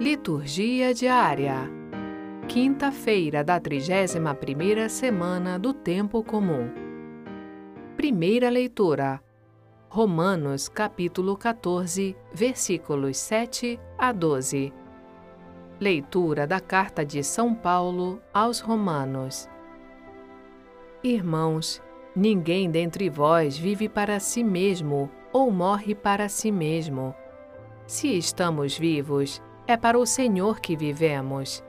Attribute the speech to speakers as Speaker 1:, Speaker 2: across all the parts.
Speaker 1: Liturgia diária. Quinta-feira da 31ª semana do tempo comum. Primeira leitura. Romanos capítulo 14, versículos 7 a 12. Leitura da carta de São Paulo aos Romanos. Irmãos, ninguém dentre vós vive para si mesmo ou morre para si mesmo. Se estamos vivos, é para o Senhor que vivemos.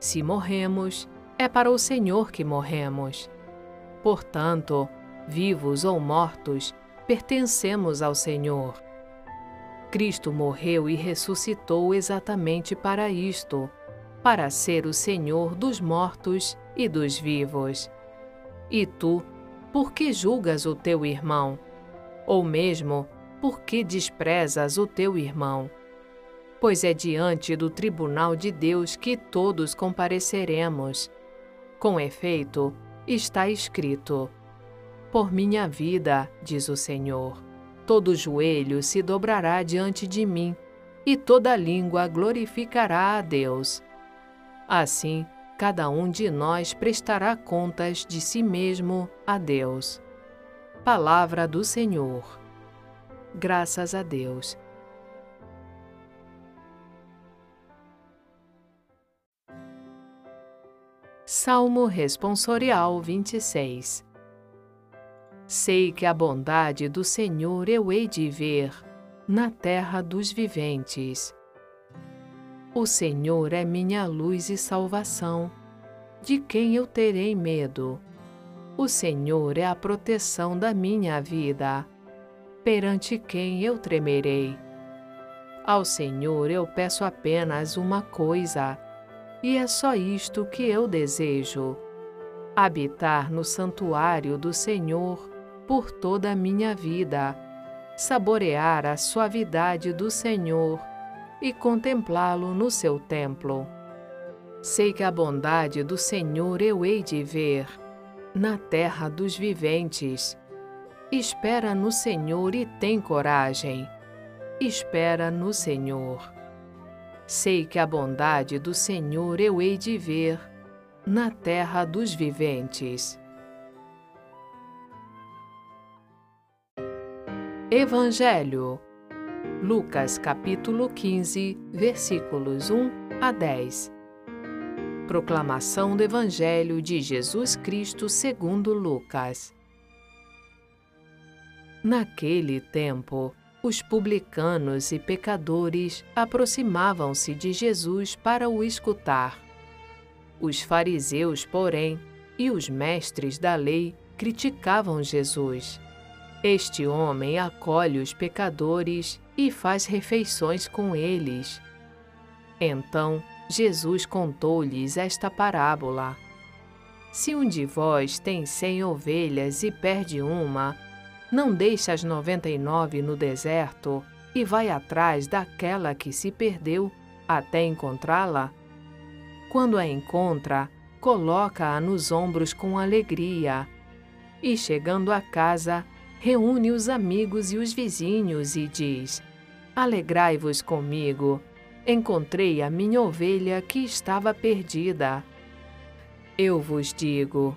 Speaker 1: Se morremos, é para o Senhor que morremos. Portanto, vivos ou mortos, pertencemos ao Senhor. Cristo morreu e ressuscitou exatamente para isto, para ser o Senhor dos mortos e dos vivos. E tu, por que julgas o teu irmão? Ou mesmo, por que desprezas o teu irmão? Pois é diante do tribunal de Deus que todos compareceremos. Com efeito, está escrito: Por minha vida, diz o Senhor, todo joelho se dobrará diante de mim, e toda língua glorificará a Deus. Assim, cada um de nós prestará contas de si mesmo a Deus. Palavra do Senhor. Graças a Deus. Salmo Responsorial 26 Sei que a bondade do Senhor eu hei de ver na terra dos viventes. O Senhor é minha luz e salvação, de quem eu terei medo? O Senhor é a proteção da minha vida, perante quem eu tremerei. Ao Senhor eu peço apenas uma coisa e é só isto que eu desejo: habitar no santuário do Senhor por toda a minha vida, saborear a suavidade do Senhor e contemplá-lo no seu templo. Sei que a bondade do Senhor eu hei de ver na terra dos viventes. Espera no Senhor e tem coragem. Espera no Senhor. Sei que a bondade do Senhor eu hei de ver na terra dos viventes. Evangelho Lucas capítulo 15, versículos 1 a 10. Proclamação do Evangelho de Jesus Cristo segundo Lucas. Naquele tempo, os publicanos e pecadores aproximavam-se de Jesus para o escutar. Os fariseus, porém, e os mestres da lei criticavam Jesus. Este homem acolhe os pecadores e faz refeições com eles. Então, Jesus contou-lhes esta parábola. Se um de vós tem cem ovelhas e perde uma, não deixa as noventa e nove no deserto e vai atrás daquela que se perdeu até encontrá-la? Quando a encontra, coloca-a nos ombros com alegria. E chegando a casa, reúne os amigos e os vizinhos e diz: Alegrai-vos comigo, encontrei a minha ovelha que estava perdida. Eu vos digo,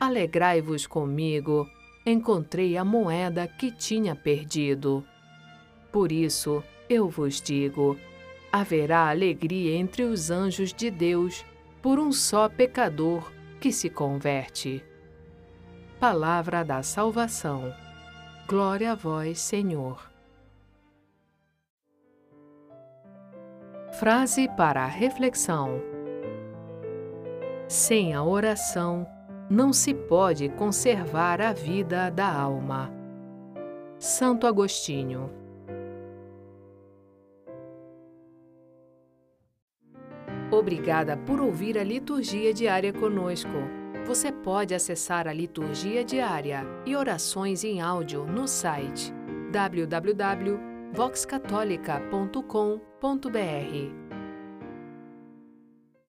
Speaker 1: Alegrai-vos comigo, encontrei a moeda que tinha perdido. Por isso, eu vos digo: haverá alegria entre os anjos de Deus por um só pecador que se converte. Palavra da salvação. Glória a vós, Senhor. Frase para a reflexão: Sem a oração, não se pode conservar a vida da alma. Santo Agostinho Obrigada por ouvir a liturgia diária conosco. Você pode acessar a liturgia diária e orações em áudio no site www.voxcatolica.com.br.